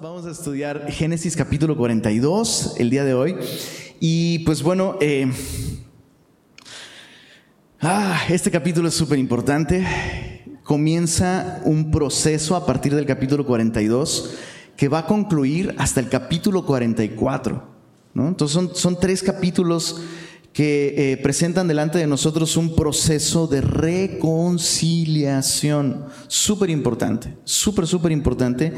Vamos a estudiar Génesis capítulo 42 el día de hoy. Y pues bueno, eh, ah, este capítulo es súper importante. Comienza un proceso a partir del capítulo 42 que va a concluir hasta el capítulo 44. ¿no? Entonces son, son tres capítulos que eh, presentan delante de nosotros un proceso de reconciliación. Súper importante, súper, súper importante.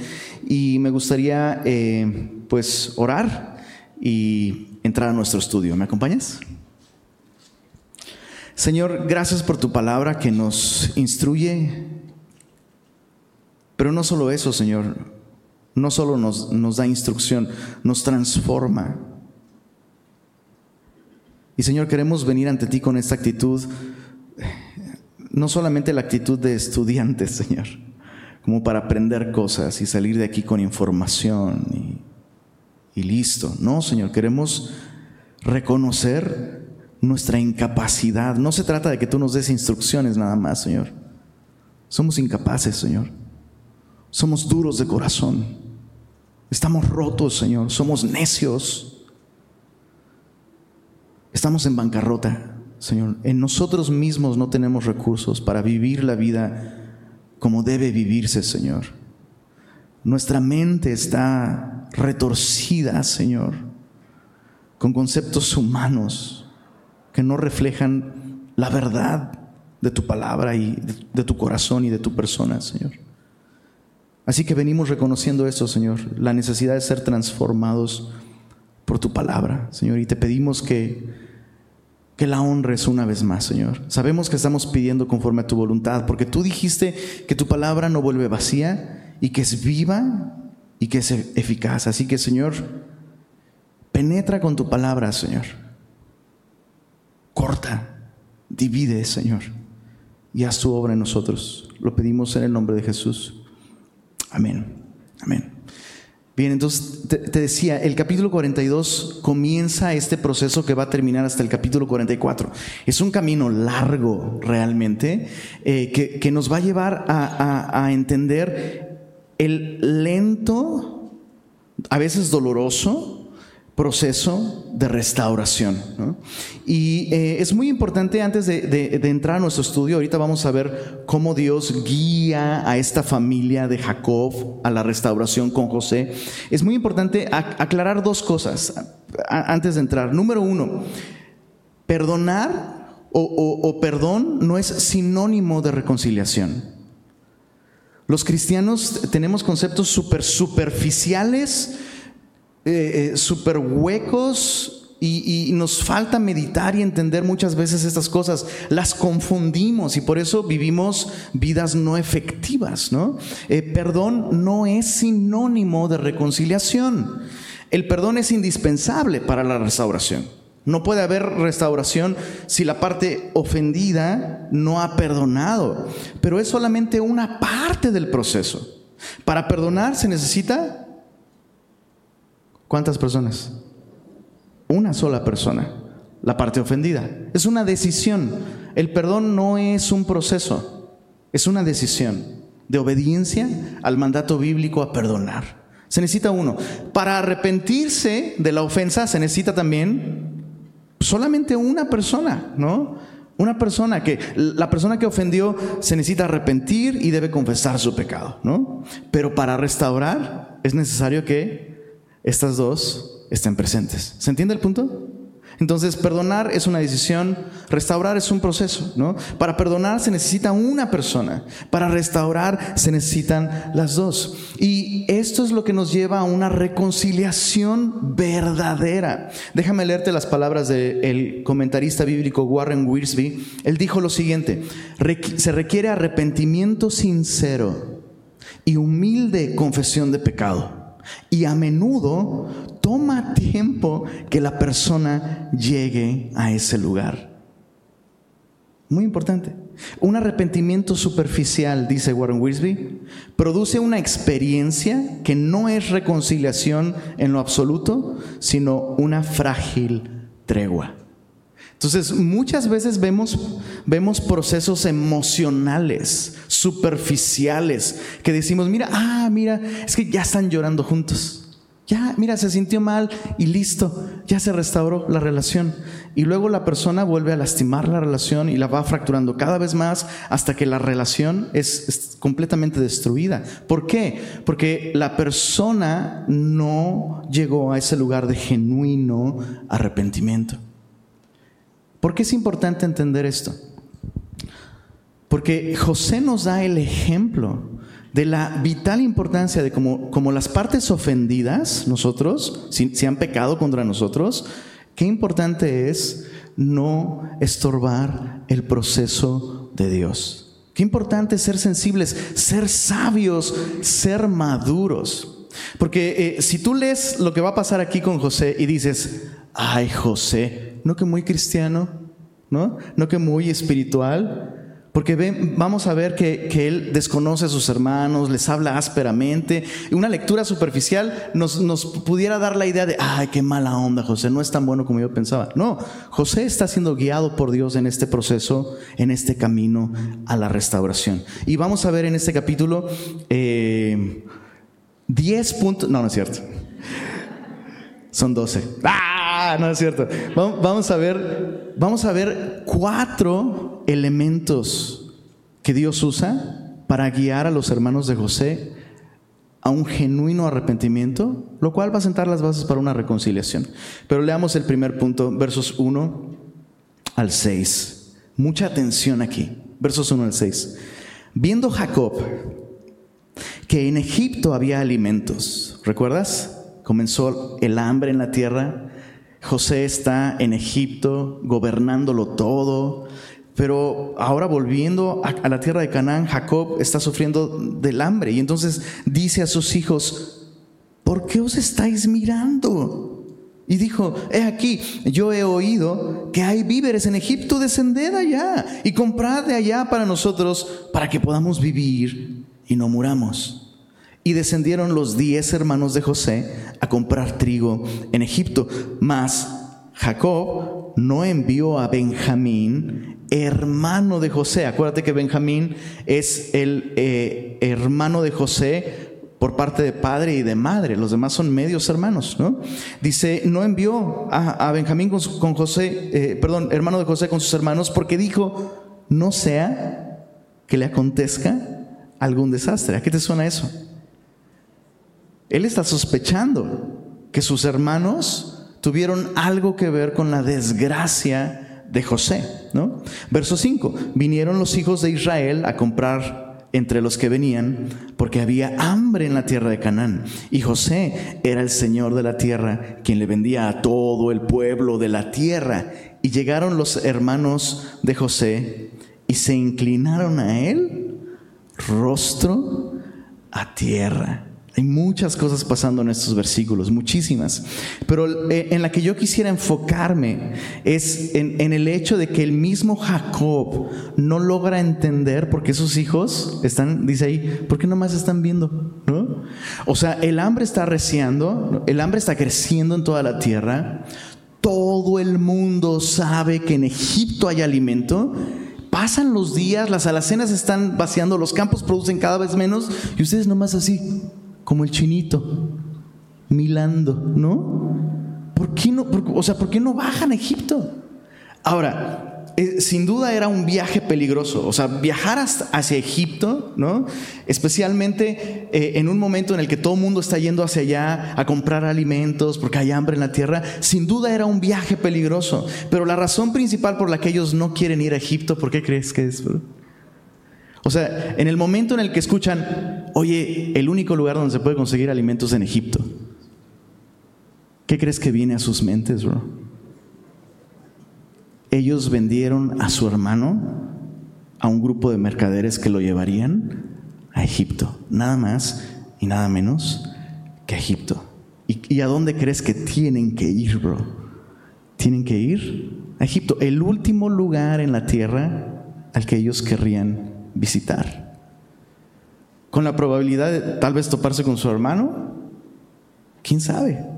Y me gustaría eh, pues orar y entrar a nuestro estudio. ¿Me acompañas? Señor, gracias por tu palabra que nos instruye. Pero no solo eso, Señor. No solo nos, nos da instrucción, nos transforma y Señor, queremos venir ante ti con esta actitud, no solamente la actitud de estudiantes, Señor, como para aprender cosas y salir de aquí con información y, y listo. No, Señor, queremos reconocer nuestra incapacidad. No se trata de que tú nos des instrucciones nada más, Señor. Somos incapaces, Señor. Somos duros de corazón. Estamos rotos, Señor. Somos necios. Estamos en bancarrota, Señor. En nosotros mismos no tenemos recursos para vivir la vida como debe vivirse, Señor. Nuestra mente está retorcida, Señor, con conceptos humanos que no reflejan la verdad de tu palabra y de tu corazón y de tu persona, Señor. Así que venimos reconociendo esto, Señor, la necesidad de ser transformados por tu palabra, Señor, y te pedimos que que la honres una vez más, Señor. Sabemos que estamos pidiendo conforme a tu voluntad, porque tú dijiste que tu palabra no vuelve vacía y que es viva y que es eficaz. Así que, Señor, penetra con tu palabra, Señor. Corta, divide, Señor, y haz tu obra en nosotros. Lo pedimos en el nombre de Jesús. Amén. Amén. Bien, entonces te, decía, el capítulo 42 comienza este proceso que va a terminar hasta el capítulo 44. Es un camino largo realmente eh, que, nos va a llevar a entender el lento, a veces doloroso, proceso de restauración. Y eh, es muy importante antes de, entrar a nuestro estudio, ahorita vamos a ver cómo Dios guía a esta familia de Jacob a la restauración con José. Es muy importante aclarar dos cosas antes de entrar. Número uno, perdonar o, perdón no es sinónimo de reconciliación. Los cristianos tenemos conceptos super superficiales eh, eh, súper huecos y, nos falta meditar y entender muchas veces estas cosas. Las confundimos y por eso vivimos vidas no efectivas. ¿no? Eh, perdón no es sinónimo de reconciliación. El perdón es indispensable para la restauración. No puede haber restauración si la parte ofendida no ha perdonado, pero es solamente una parte del proceso. Para perdonar se necesita ¿Cuántas personas? Una sola persona, la parte ofendida. Es una decisión. El perdón no es un proceso, es una decisión de obediencia al mandato bíblico a perdonar. Se necesita uno. Para arrepentirse de la ofensa se necesita también solamente una persona, ¿no? Una persona que, la persona que ofendió se necesita arrepentir y debe confesar su pecado, ¿no? Pero para restaurar es necesario que estas dos estén presentes. ¿Se entiende el punto? Entonces, perdonar es una decisión, restaurar es un proceso, ¿no? Para perdonar se necesita una persona, para restaurar se necesitan las dos. Y esto es lo que nos lleva a una reconciliación verdadera. Déjame leerte las palabras del comentarista bíblico Warren Wiersbe. Él dijo lo siguiente, se requiere arrepentimiento sincero y humilde confesión de pecado y a menudo toma tiempo que la persona llegue a ese lugar. Muy importante. Un arrepentimiento superficial, dice Warren Wiersbe, produce una experiencia que no es reconciliación en lo absoluto, sino una frágil tregua. Entonces, muchas veces vemos, vemos procesos emocionales, superficiales, que decimos, mira, ah, mira, es que ya están llorando juntos. Ya, mira, se sintió mal y listo, ya se restauró la relación. Y luego la persona vuelve a lastimar la relación y la va fracturando cada vez más hasta que la relación es, es completamente destruida. ¿Por qué? Porque la persona no llegó a ese lugar de genuino arrepentimiento. ¿Por qué es importante entender esto? Porque José nos da el ejemplo de la vital importancia de como, las partes ofendidas, nosotros, si, han pecado contra nosotros, qué importante es no estorbar el proceso de Dios. Qué importante es ser sensibles, ser sabios, ser maduros. Porque eh, si tú lees lo que va a pasar aquí con José y dices, ay José, no que muy cristiano, ¿no? No que muy espiritual, porque vamos a ver que, él desconoce a sus hermanos, les habla ásperamente. Una lectura superficial nos, pudiera dar la idea de, ay, qué mala onda, José, no es tan bueno como yo pensaba. No, José está siendo guiado por Dios en este proceso, en este camino a la restauración. Y vamos a ver en este capítulo 10 eh, puntos, no, no es cierto. Son 12. ¡Ah! No es cierto. Vamos a ver, vamos a ver cuatro elementos que Dios usa para guiar a los hermanos de José a un genuino arrepentimiento, lo cual va a sentar las bases para una reconciliación. Pero leamos el primer punto, versos 1 al 6. Mucha atención aquí, versos 1 al 6. Viendo Jacob que en Egipto había alimentos, ¿recuerdas? comenzó el hambre en la tierra. José está en Egipto gobernándolo todo. Pero ahora volviendo a, la tierra de Canaán, Jacob está sufriendo del hambre. Y entonces dice a sus hijos, ¿por qué os estáis mirando? Y dijo, he aquí, yo he oído que hay víveres en Egipto, descended allá y comprad de allá para nosotros, para que podamos vivir y no muramos. Y descendieron los diez hermanos de José a comprar trigo en Egipto. Mas Jacob no envió a Benjamín, hermano de José. Acuérdate que Benjamín es el eh, hermano de José por parte de padre y de madre. Los demás son medios hermanos, ¿no? Dice, no envió a, Benjamín con, José, eh, perdón, hermano de José con sus hermanos, porque dijo, no sea que le acontezca algún desastre. ¿A qué te suena eso? Él está sospechando que sus hermanos tuvieron algo que ver con la desgracia de José, ¿no? Verso 5, vinieron los hijos de Israel a comprar entre los que venían, porque había hambre en la tierra de Canaán. Y José era el Señor de la tierra, quien le vendía a todo el pueblo de la tierra. Y llegaron los hermanos de José y se inclinaron a él, rostro a tierra. Hay muchas cosas pasando en estos versículos, muchísimas. Pero eh, en la que yo quisiera enfocarme es en, el hecho de que el mismo Jacob no logra entender por qué sus hijos están, dice ahí, ¿por qué nomás están viendo? ¿No? O sea, el hambre está arreciando, el hambre está creciendo en toda la tierra. Todo el mundo sabe que en Egipto hay alimento. Pasan los días, las alacenas están vaciando, los campos producen cada vez menos y ustedes nomás así como el chinito, milando, ¿no? ¿Por qué no, o sea, ¿por qué no bajan a Egipto? Ahora, eh, sin duda era un viaje peligroso, o sea, viajar hacia Egipto, ¿no? Especialmente eh, en un momento en el que todo el mundo está yendo hacia allá a comprar alimentos porque hay hambre en la tierra, sin duda era un viaje peligroso. Pero la razón principal por la que ellos no quieren ir a Egipto, ¿por qué crees que es? Bro? O sea, en el momento en el que escuchan, oye, el único lugar donde se puede conseguir alimentos en Egipto, ¿qué crees que viene a sus mentes, bro? Ellos vendieron a su hermano a un grupo de mercaderes que lo llevarían a Egipto, nada más y nada menos que a Egipto. ¿Y, ¿Y, a dónde crees que tienen que ir, bro? Tienen que ir a Egipto, el último lugar en la tierra al que ellos querrían visitar. Con la probabilidad de tal vez toparse con su hermano, quién sabe.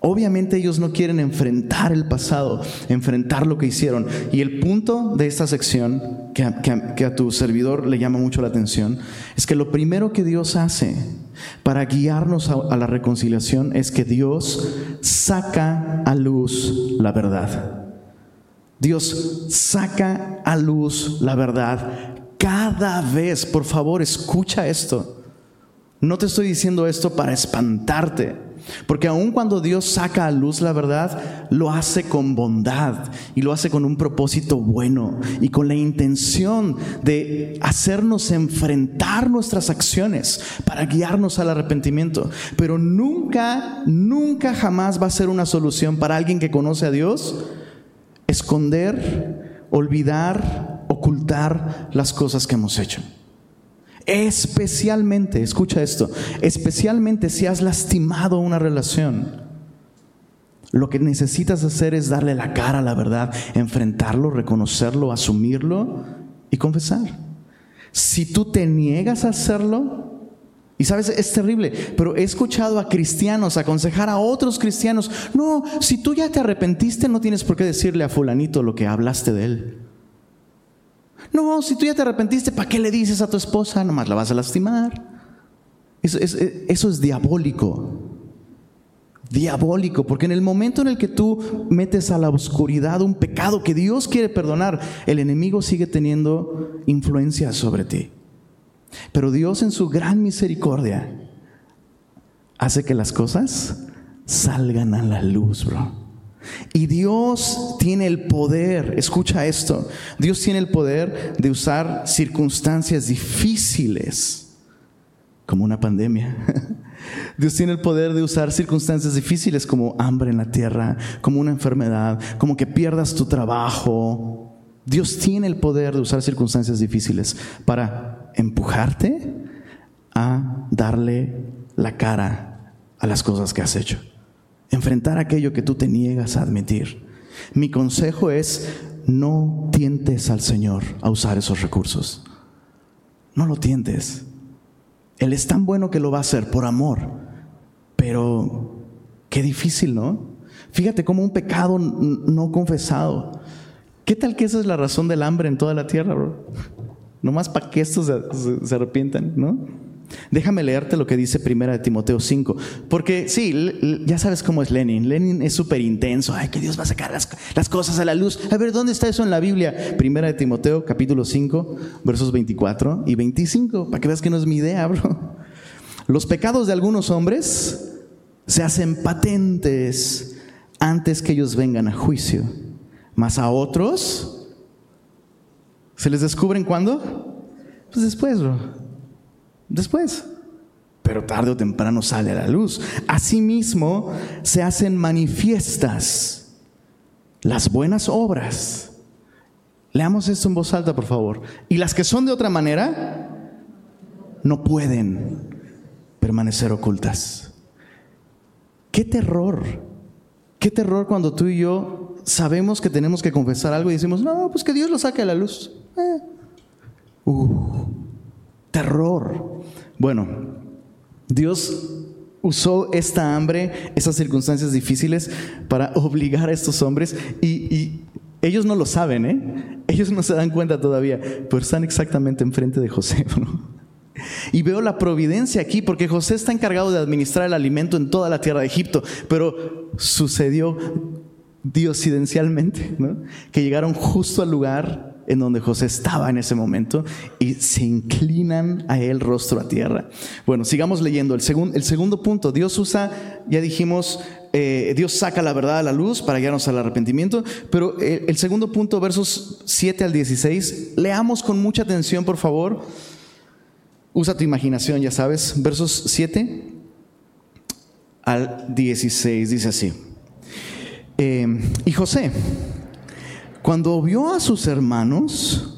Obviamente ellos no quieren enfrentar el pasado, enfrentar lo que hicieron. Y el punto de esta sección, que a, tu servidor le llama mucho la atención, es que lo primero que Dios hace para guiarnos a la reconciliación es que Dios saca a luz la verdad. Dios saca a luz la verdad cada vez. Por favor, escucha esto. No te estoy diciendo esto para espantarte. Porque aun cuando Dios saca a luz la verdad, lo hace con bondad y lo hace con un propósito bueno y con la intención de hacernos enfrentar nuestras acciones para guiarnos al arrepentimiento. Pero nunca, nunca jamás va a ser una solución para alguien que conoce a Dios esconder, olvidar, ocultar las cosas que hemos hecho. Especialmente, escucha esto, especialmente si has lastimado una relación. Lo que necesitas hacer es darle la cara a la verdad, enfrentarlo, reconocerlo, asumirlo y confesar. Si tú te niegas a hacerlo, y sabes, es terrible, pero he escuchado a cristianos aconsejar a otros cristianos, no, si tú ya te arrepentiste, no tienes por qué decirle a fulanito lo que hablaste de él. No, si tú ya te arrepentiste, ¿para qué le dices a tu esposa? Nomás la vas a lastimar. Eso, es diabólico. Diabólico, porque en el momento en el que tú metes a la oscuridad un pecado que Dios quiere perdonar, el enemigo sigue teniendo influencia sobre ti. Pero Dios en su gran misericordia hace que las cosas salgan a la luz, bro. Y Dios tiene el poder, escucha esto, Dios tiene el poder de usar circunstancias difíciles, como una pandemia. Dios tiene el poder de usar circunstancias difíciles como hambre en la tierra, como una enfermedad, como que pierdas tu trabajo. Dios tiene el poder de usar circunstancias difíciles para empujarte a darle la cara a las cosas que has hecho enfrentar aquello que tú te niegas a admitir. Mi consejo es, no tientes al Señor a usar esos recursos. No lo tientes. Él es tan bueno que lo va a hacer por amor, pero qué difícil, ¿no? Fíjate como un pecado no confesado. ¿Qué tal que esa es la razón del hambre en toda la tierra, bro? Nomás para que estos se, arrepientan, ¿no? Déjame leerte lo que dice Primera de Timoteo 5, porque sí, ya sabes cómo es Lenin. Lenin es súper intenso. Ay, que Dios va a sacar las, las, cosas a la luz. A ver, ¿dónde está eso en la Biblia? Primera de Timoteo, capítulo 5, versos 24 y 25, para que veas que no es mi idea, bro. Los pecados de algunos hombres se hacen patentes antes que ellos vengan a juicio, mas a otros se les descubren cuándo? Pues después, bro. Después. Pero tarde o temprano sale a la luz. Asimismo, se hacen manifiestas las buenas obras. Leamos esto en voz alta, por favor. Y las que son de otra manera, no pueden permanecer ocultas. Qué terror. Qué terror cuando tú y yo sabemos que tenemos que confesar algo y decimos, no, pues que Dios lo saque a la luz. Uh, terror. Bueno, Dios usó esta hambre, esas circunstancias difíciles para obligar a estos hombres y, ellos no lo saben, ¿eh? Ellos no se dan cuenta todavía, pero están exactamente enfrente de José. Y veo la providencia aquí, porque José está encargado de administrar el alimento en toda la tierra de Egipto, pero sucedió diosidencialmente, ¿no? que llegaron justo al lugar en donde José estaba en ese momento y se inclinan a él rostro a tierra. Bueno, sigamos leyendo. El, el segundo punto, Dios usa, ya dijimos, eh, Dios saca la verdad a la luz para guiarnos al arrepentimiento, pero eh, el segundo punto, versos 7 al 16, leamos con mucha atención, por favor. Usa tu imaginación, ya sabes, versos 7 al 16, dice así. Eh, y José, cuando vio a sus hermanos,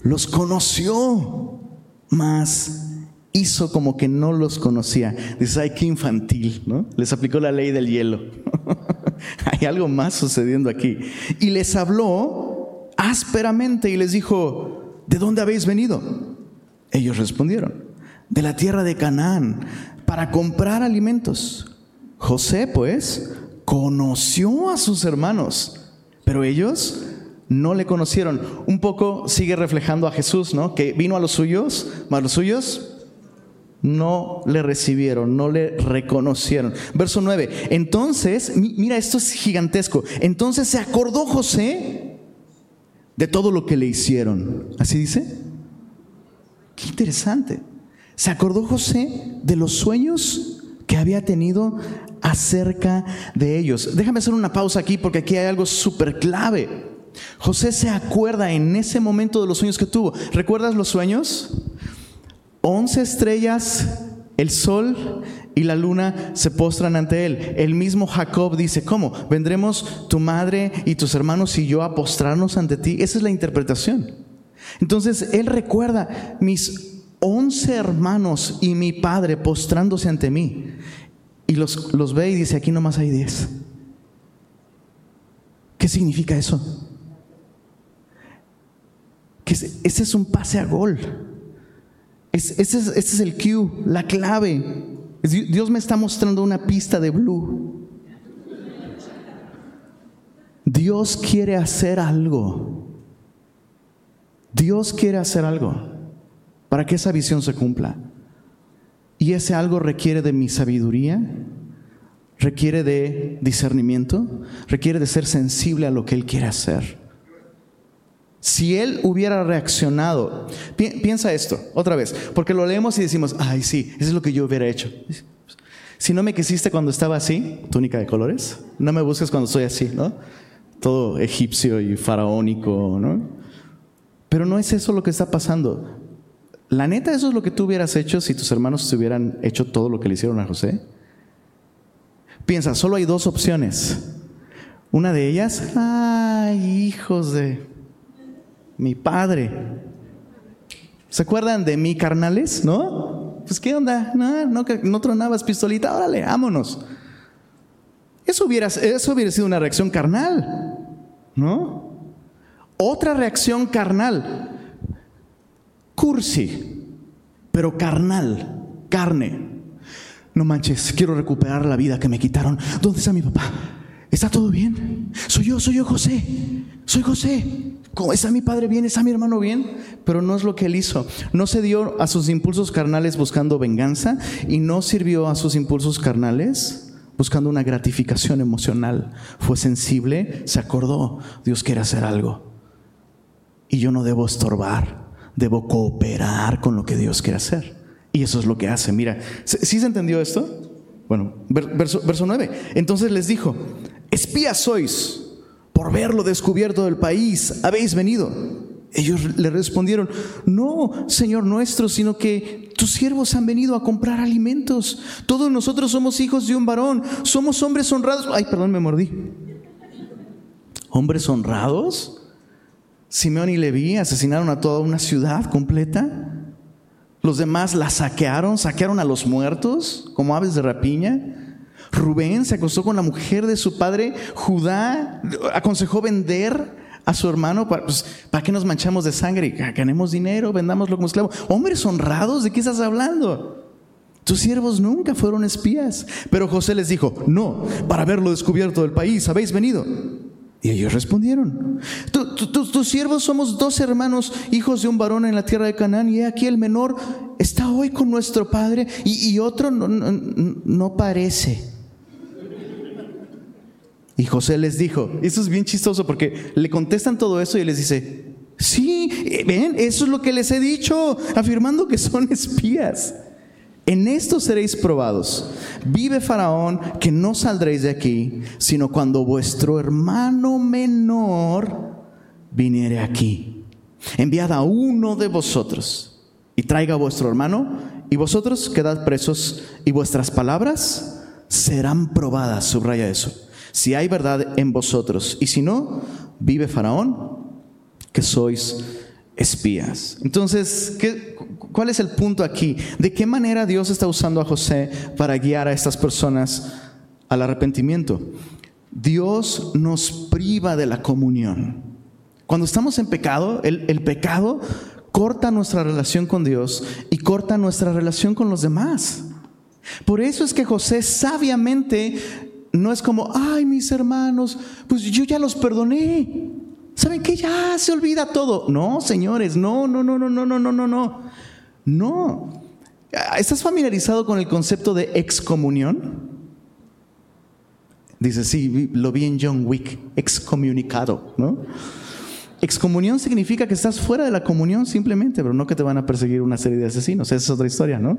los conoció, mas hizo como que no los conocía. Dice, ay, qué infantil, ¿no? Les aplicó la ley del hielo. Hay algo más sucediendo aquí. Y les habló ásperamente y les dijo, ¿de dónde habéis venido? Ellos respondieron, de la tierra de Canaán, para comprar alimentos. José, pues, conoció a sus hermanos, pero ellos no le conocieron. Un poco sigue reflejando a Jesús, ¿no? Que vino a los suyos, más los suyos no le recibieron, no le reconocieron. Verso 9. Entonces, mira, esto es gigantesco. Entonces se acordó José de todo lo que le hicieron. ¿Así dice? Qué interesante. Se acordó José de los sueños que había tenido acerca de ellos. Déjame hacer una pausa aquí porque aquí hay algo súper clave. José se acuerda en ese momento de los sueños que tuvo. ¿Recuerdas los sueños? Once estrellas, el sol y la luna se postran ante él. El mismo Jacob dice, ¿cómo? ¿Vendremos tu madre y tus hermanos y yo a postrarnos ante ti? Esa es la interpretación. Entonces él recuerda mis once hermanos y mi padre postrándose ante mí. Y los, los ve y dice, aquí nomás hay diez. ¿Qué significa eso? Ese es un pase a gol. Ese es, es el cue, la clave. Dios me está mostrando una pista de blue. Dios quiere hacer algo. Dios quiere hacer algo para que esa visión se cumpla. Y ese algo requiere de mi sabiduría, requiere de discernimiento, requiere de ser sensible a lo que Él quiere hacer. Si él hubiera reaccionado, piensa esto otra vez, porque lo leemos y decimos, ay, sí, eso es lo que yo hubiera hecho. Si no me quisiste cuando estaba así, túnica de colores, no me busques cuando estoy así, ¿no? Todo egipcio y faraónico, ¿no? Pero no es eso lo que está pasando. La neta, eso es lo que tú hubieras hecho si tus hermanos te hubieran hecho todo lo que le hicieron a José. Piensa, solo hay dos opciones. Una de ellas, ay, hijos de mi padre. ¿Se acuerdan de mí, carnales? ¿No? Pues qué onda, no, no, no tronabas pistolita, órale, vámonos. Eso hubiera, eso hubiera sido una reacción carnal, ¿no? Otra reacción carnal, cursi, pero carnal, carne. No manches, quiero recuperar la vida que me quitaron. ¿Dónde está mi papá? ¿Está todo bien? Soy yo, soy yo José. Soy José. ¿Está mi padre bien? ¿Está mi hermano bien? Pero no es lo que él hizo. No se dio a sus impulsos carnales buscando venganza y no sirvió a sus impulsos carnales buscando una gratificación emocional. Fue sensible, se acordó, Dios quiere hacer algo. Y yo no debo estorbar, debo cooperar con lo que Dios quiere hacer. Y eso es lo que hace. Mira, ¿sí se entendió esto? Bueno, verso, verso 9. Entonces les dijo, espías sois por verlo descubierto del país, habéis venido. Ellos le respondieron, no, Señor nuestro, sino que tus siervos han venido a comprar alimentos. Todos nosotros somos hijos de un varón, somos hombres honrados. Ay, perdón, me mordí. ¿Hombres honrados? Simeón y Leví asesinaron a toda una ciudad completa. Los demás la saquearon, saquearon a los muertos como aves de rapiña. Rubén se acostó con la mujer de su padre. Judá aconsejó vender a su hermano para, pues, ¿para qué nos manchamos de sangre? Ganemos dinero, vendámoslo como esclavo. Hombres honrados, ¿de qué estás hablando? Tus siervos nunca fueron espías. Pero José les dijo, no, para haberlo descubierto del país, habéis venido. Y ellos respondieron, tus siervos somos dos hermanos, hijos de un varón en la tierra de Canaán, y aquí el menor está hoy con nuestro padre y, otro no, no parece. Y José les dijo, eso es bien chistoso porque le contestan todo eso y les dice, sí, ven, eso es lo que les he dicho, afirmando que son espías. En esto seréis probados. Vive Faraón que no saldréis de aquí, sino cuando vuestro hermano menor viniere aquí. Enviad a uno de vosotros y traiga a vuestro hermano, y vosotros quedad presos, y vuestras palabras serán probadas. Subraya eso si hay verdad en vosotros, y si no, vive Faraón, que sois espías. Entonces, ¿cuál es el punto aquí? ¿De qué manera Dios está usando a José para guiar a estas personas al arrepentimiento? Dios nos priva de la comunión. Cuando estamos en pecado, el, pecado corta nuestra relación con Dios y corta nuestra relación con los demás. Por eso es que José sabiamente no es como, ay, mis hermanos, pues yo ya los perdoné. ¿Saben qué? Ya se olvida todo. No, señores, no, no, no, no, no, no, no, no, no. No. ¿Estás familiarizado con el concepto de excomunión? Dice, sí, lo vi en John Wick, excomunicado, ¿no? Excomunión significa que estás fuera de la comunión simplemente, pero no que te van a perseguir una serie de asesinos, esa es otra historia, ¿no?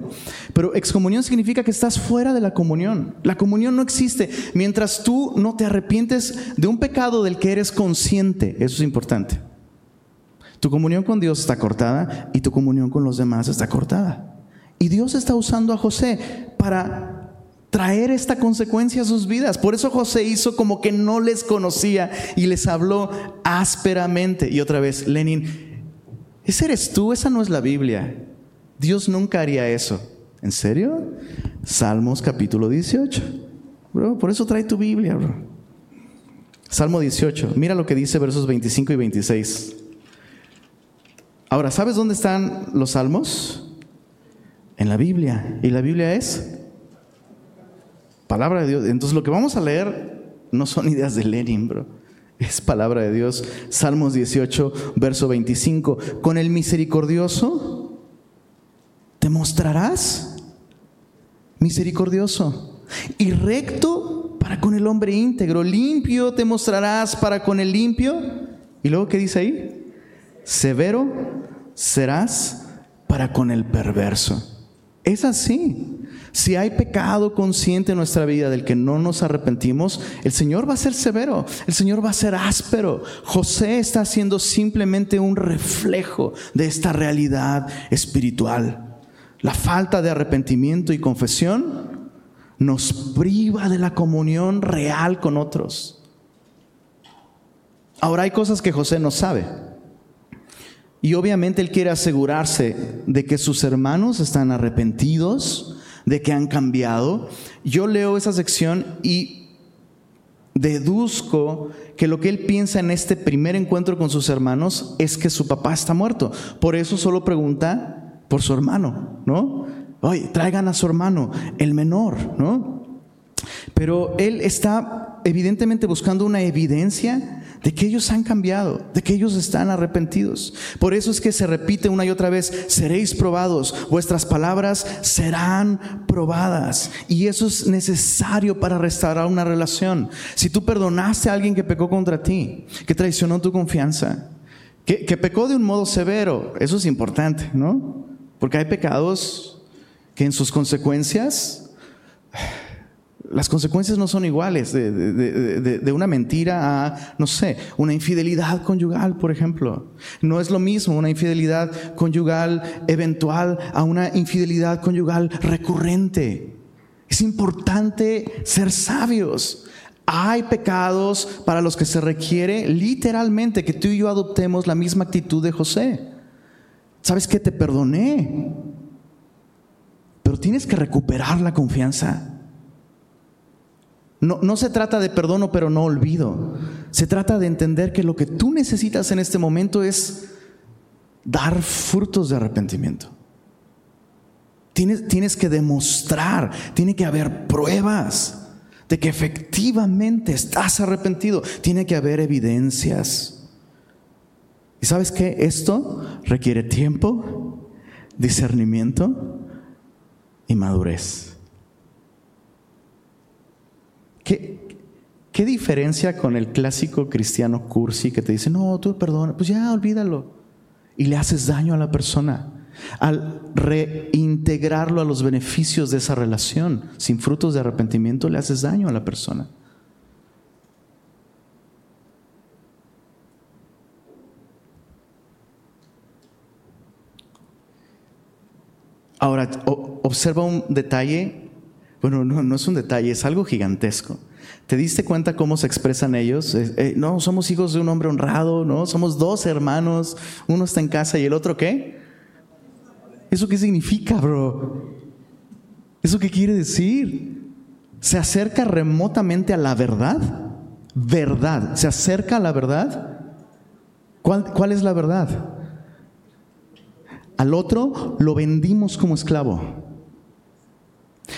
Pero excomunión significa que estás fuera de la comunión. La comunión no existe mientras tú no te arrepientes de un pecado del que eres consciente, eso es importante. Tu comunión con Dios está cortada y tu comunión con los demás está cortada. Y Dios está usando a José para traer esta consecuencia a sus vidas. Por eso José hizo como que no les conocía y les habló ásperamente. Y otra vez, Lenin, ese eres tú, esa no es la Biblia. Dios nunca haría eso. ¿En serio? Salmos capítulo 18. Bro, por eso trae tu Biblia, bro. Salmo 18. Mira lo que dice versos 25 y 26. Ahora, ¿sabes dónde están los salmos? En la Biblia. ¿Y la Biblia es? Palabra de Dios. Entonces lo que vamos a leer no son ideas de Lenin, bro. Es palabra de Dios. Salmos 18, verso 25. Con el misericordioso te mostrarás misericordioso y recto para con el hombre íntegro. Limpio te mostrarás para con el limpio. Y luego, ¿qué dice ahí? Severo serás para con el perverso. Es así. Si hay pecado consciente en nuestra vida del que no nos arrepentimos, el Señor va a ser severo, el Señor va a ser áspero. José está siendo simplemente un reflejo de esta realidad espiritual. La falta de arrepentimiento y confesión nos priva de la comunión real con otros. Ahora hay cosas que José no sabe. Y obviamente él quiere asegurarse de que sus hermanos están arrepentidos, de que han cambiado. Yo leo esa sección y deduzco que lo que él piensa en este primer encuentro con sus hermanos es que su papá está muerto. Por eso solo pregunta por su hermano, ¿no? Oye, traigan a su hermano, el menor, ¿no? Pero él está evidentemente buscando una evidencia de que ellos han cambiado, de que ellos están arrepentidos. Por eso es que se repite una y otra vez, seréis probados, vuestras palabras serán probadas. Y eso es necesario para restaurar una relación. Si tú perdonaste a alguien que pecó contra ti, que traicionó tu confianza, que, que pecó de un modo severo, eso es importante, ¿no? Porque hay pecados que en sus consecuencias las consecuencias no son iguales de, una mentira a, no sé, una infidelidad conyugal, por ejemplo. No es lo mismo una infidelidad conyugal eventual a una infidelidad conyugal recurrente. Es importante ser sabios. Hay pecados para los que se requiere literalmente que tú y yo adoptemos la misma actitud de José. ¿Sabes que te perdoné? Pero tienes que recuperar la confianza. No, se trata de perdono, pero no olvido. Se trata de entender que lo que tú necesitas en este momento es dar frutos de arrepentimiento. Tienes, tienes que demostrar, tiene que haber pruebas de que efectivamente estás arrepentido. Tiene que haber evidencias. ¿Y sabes qué? Esto requiere tiempo, discernimiento y madurez. ¿Qué, diferencia con el clásico cristiano cursi que te dice, no, tú perdona, pues ya olvídalo? Y le haces daño a la persona al reintegrarlo a los beneficios de esa relación sin frutos de arrepentimiento, le haces daño a la persona. Ahora, observa un detalle bueno, no, no es un detalle, es algo gigantesco. ¿Te diste cuenta cómo se expresan ellos? Eh, eh, no, somos hijos de un hombre honrado, ¿no? Somos dos hermanos, uno está en casa y el otro qué? ¿Eso qué significa, bro? ¿Eso qué quiere decir? ¿Se acerca remotamente a la verdad? Verdad. ¿Se acerca a la verdad? ¿Cuál, cuál es la verdad? Al otro lo vendimos como esclavo.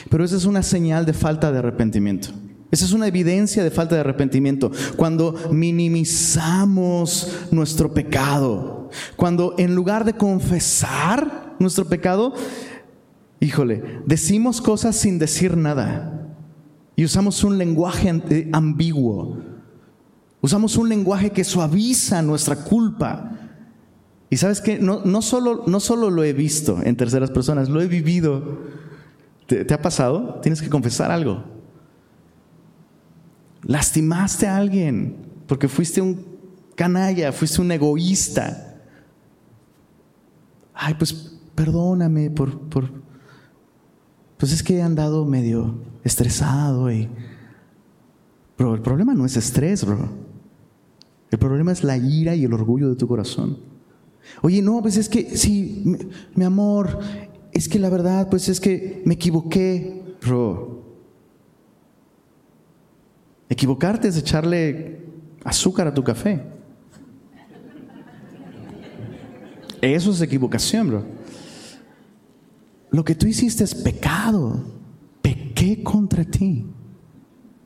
Pero esa es una señal de falta de arrepentimiento. Esa es una evidencia de falta de arrepentimiento. Cuando minimizamos nuestro pecado, cuando en lugar de confesar nuestro pecado, híjole, decimos cosas sin decir nada y usamos un lenguaje eh, ambiguo, usamos un lenguaje que suaviza nuestra culpa. Y sabes que no, solo, no solo lo he visto en terceras personas, lo he vivido. ¿Te, ¿Te ha pasado? Tienes que confesar algo. Lastimaste a alguien porque fuiste un canalla, fuiste un egoísta. Ay, pues perdóname por, por... Pues es que he andado medio estresado y... Pero el problema no es estrés, bro. El problema es la ira y el orgullo de tu corazón. Oye, no, pues es que, sí, mi amor, es que la verdad, pues es que me equivoqué, bro. Equivocarte es echarle azúcar a tu café. Eso es equivocación, bro. Lo que tú hiciste es pecado. Pequé contra ti.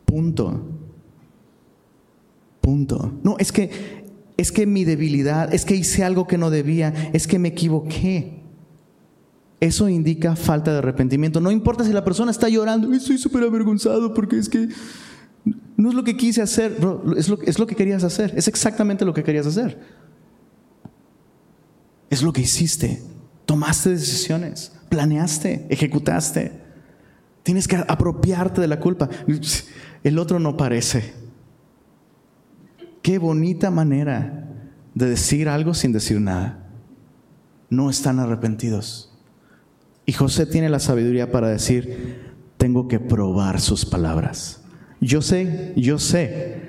Punto. Punto. No, es que es que mi debilidad, es que hice algo que no debía, es que me equivoqué. Eso indica falta de arrepentimiento. No importa si la persona está llorando, estoy súper avergonzado porque es que no es lo que quise hacer, es, lo, es lo que querías hacer. Es exactamente lo que querías hacer. Es lo que hiciste. Tomaste decisiones, planeaste, ejecutaste. Tienes que apropiarte de la culpa. El otro no parece. Qué bonita manera de decir algo sin decir nada. No están arrepentidos. Y José tiene la sabiduría para decir, tengo que probar sus palabras. Yo sé, yo sé,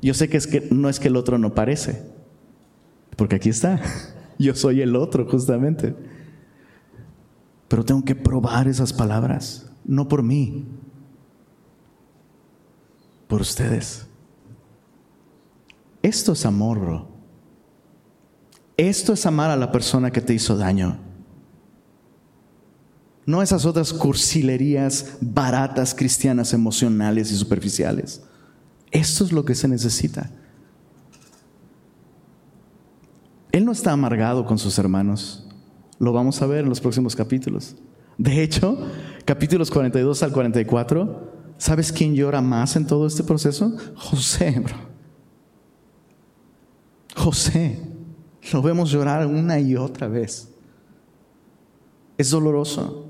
yo sé que, es que no es que el otro no parece, porque aquí está, yo soy el otro justamente. Pero tengo que probar esas palabras, no por mí, por ustedes. Esto es amor, bro. Esto es amar a la persona que te hizo daño. No esas otras cursilerías baratas cristianas emocionales y superficiales. Esto es lo que se necesita. Él no está amargado con sus hermanos. Lo vamos a ver en los próximos capítulos. De hecho, capítulos 42 al 44, ¿sabes quién llora más en todo este proceso? José, bro. José. Lo vemos llorar una y otra vez. Es doloroso.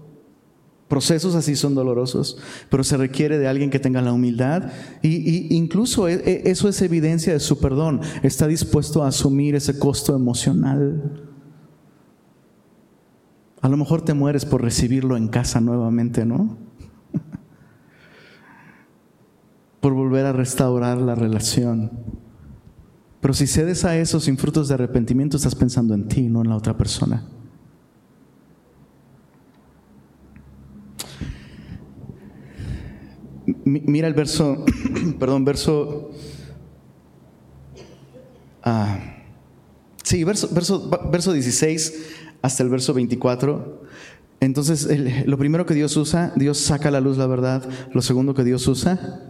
Procesos así son dolorosos, pero se requiere de alguien que tenga la humildad y, incluso e, e, eso es evidencia de su perdón. Está dispuesto a asumir ese costo emocional. A lo mejor te mueres por recibirlo en casa nuevamente, ¿no? por volver a restaurar la relación. Pero si cedes a eso sin frutos de arrepentimiento, estás pensando en ti, no en la otra persona. Mira el verso, perdón, verso... Ah, sí, verso, verso, verso 16 hasta el verso 24. Entonces, lo primero que Dios usa, Dios saca a la luz la verdad. Lo segundo que Dios usa,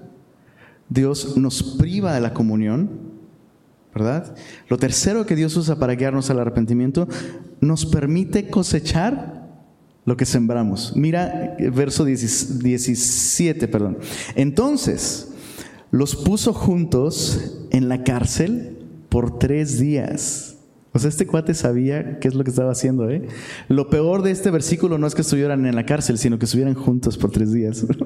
Dios nos priva de la comunión, ¿verdad? Lo tercero que Dios usa para guiarnos al arrepentimiento, nos permite cosechar lo que sembramos. Mira verso 17, perdón. Entonces, los puso juntos en la cárcel por tres días. O sea, este cuate sabía qué es lo que estaba haciendo. ¿eh? Lo peor de este versículo no es que estuvieran en la cárcel, sino que estuvieran juntos por tres días.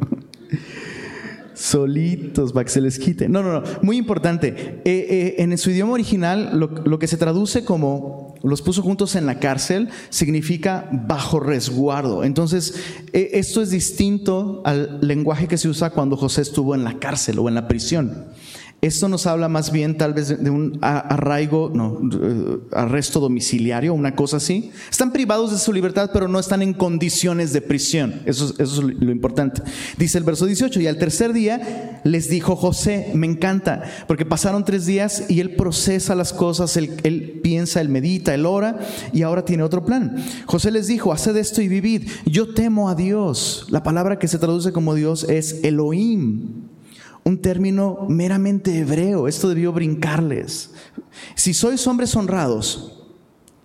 solitos para que se les quite. No, no, no. Muy importante. Eh, eh, en su idioma original, lo, que se traduce como los puso juntos en la cárcel significa bajo resguardo. Entonces, eh, esto es distinto al lenguaje que se usa cuando José estuvo en la cárcel o en la prisión. Esto nos habla más bien tal vez de un arraigo, no, eh, arresto domiciliario, una cosa así. Están privados de su libertad, pero no están en condiciones de prisión. Eso, es lo importante. Dice el verso 18, y al tercer día les dijo José, me encanta, porque pasaron tres días y él procesa las cosas, él, él piensa, él medita, él ora, y ahora tiene otro plan. José les dijo, haced esto y vivid. Yo temo a Dios. La palabra que se traduce como Dios es Elohim un término meramente hebreo. Esto debió brincarles. Si sois hombres honrados,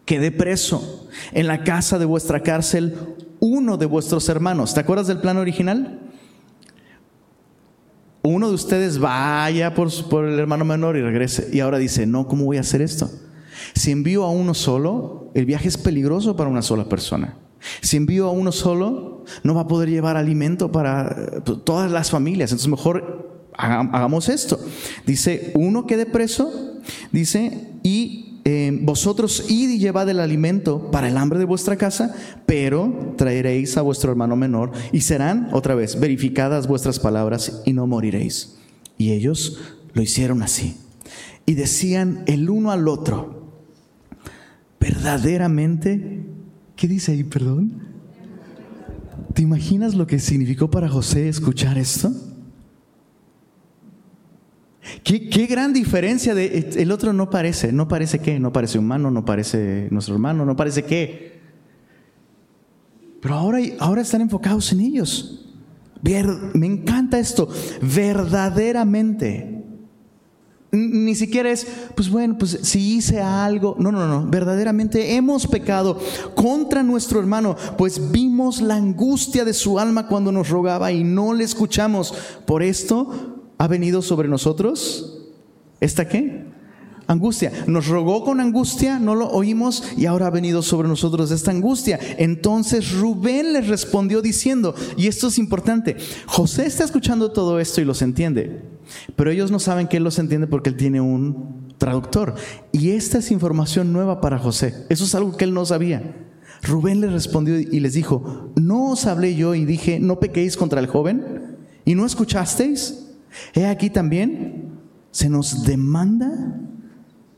quede preso en la casa de vuestra cárcel uno de vuestros hermanos. ¿Te acuerdas del plan original? Uno de ustedes vaya por, por el hermano menor y regrese. Y ahora dice, no, ¿cómo voy a hacer esto? Si envío a uno solo, el viaje es peligroso para una sola persona. Si envío a uno solo, no va a poder llevar alimento para eh, todas las familias. Entonces mejor hagamos esto. Dice, uno quede preso, dice, y eh, vosotros id y llevad el alimento para el hambre de vuestra casa, pero traeréis a vuestro hermano menor y serán, otra vez, verificadas vuestras palabras y no moriréis. Y ellos lo hicieron así. Y decían el uno al otro, verdaderamente, ¿qué dice ahí, perdón? ¿Te imaginas lo que significó para José escuchar esto? ¿Qué, gran diferencia de el otro no parece, no parece qué, no parece humano, no parece nuestro hermano, no parece qué. Pero ahora, ahora están enfocados en ellos. me encanta esto, verdaderamente. Ni siquiera es, pues bueno, pues si hice algo. No, no, no. Verdaderamente hemos pecado contra nuestro hermano, pues vimos la angustia de su alma cuando nos rogaba y no le escuchamos. Por esto ha venido sobre nosotros esta qué? Angustia. Nos rogó con angustia, no lo oímos y ahora ha venido sobre nosotros esta angustia. Entonces Rubén les respondió diciendo, y esto es importante, José está escuchando todo esto y los entiende, pero ellos no saben que él los entiende porque él tiene un traductor. Y esta es información nueva para José. Eso es algo que él no sabía. Rubén les respondió y les dijo, ¿no os hablé yo y dije, no pequéis contra el joven? ¿Y no escuchasteis? He aquí también se nos demanda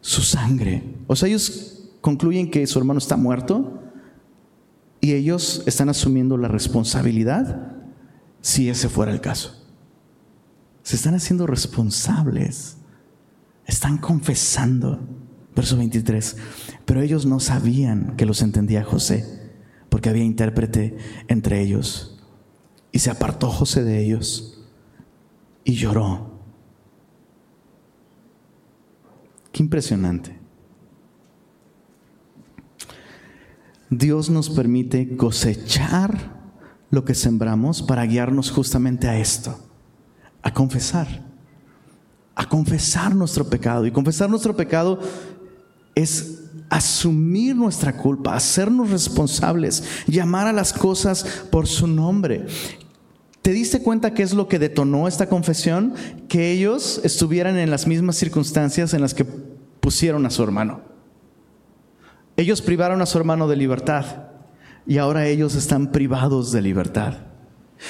su sangre. O sea, ellos concluyen que su hermano está muerto y ellos están asumiendo la responsabilidad si ese fuera el caso. Se están haciendo responsables. Están confesando. Verso 23. Pero ellos no sabían que los entendía José, porque había intérprete entre ellos. Y se apartó José de ellos y lloró. Qué impresionante. Dios nos permite cosechar lo que sembramos para guiarnos justamente a esto, a confesar, a confesar nuestro pecado. Y confesar nuestro pecado es asumir nuestra culpa, hacernos responsables, llamar a las cosas por su nombre. ¿Te diste cuenta qué es lo que detonó esta confesión? Que ellos estuvieran en las mismas circunstancias en las que pusieron a su hermano. Ellos privaron a su hermano de libertad y ahora ellos están privados de libertad.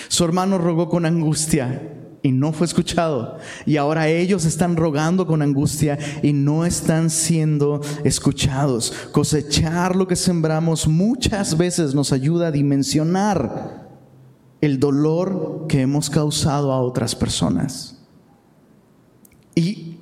Su hermano rogó con angustia y no fue escuchado. Y ahora ellos están rogando con angustia y no están siendo escuchados. Cosechar lo que sembramos muchas veces nos ayuda a dimensionar el dolor que hemos causado a otras personas. Y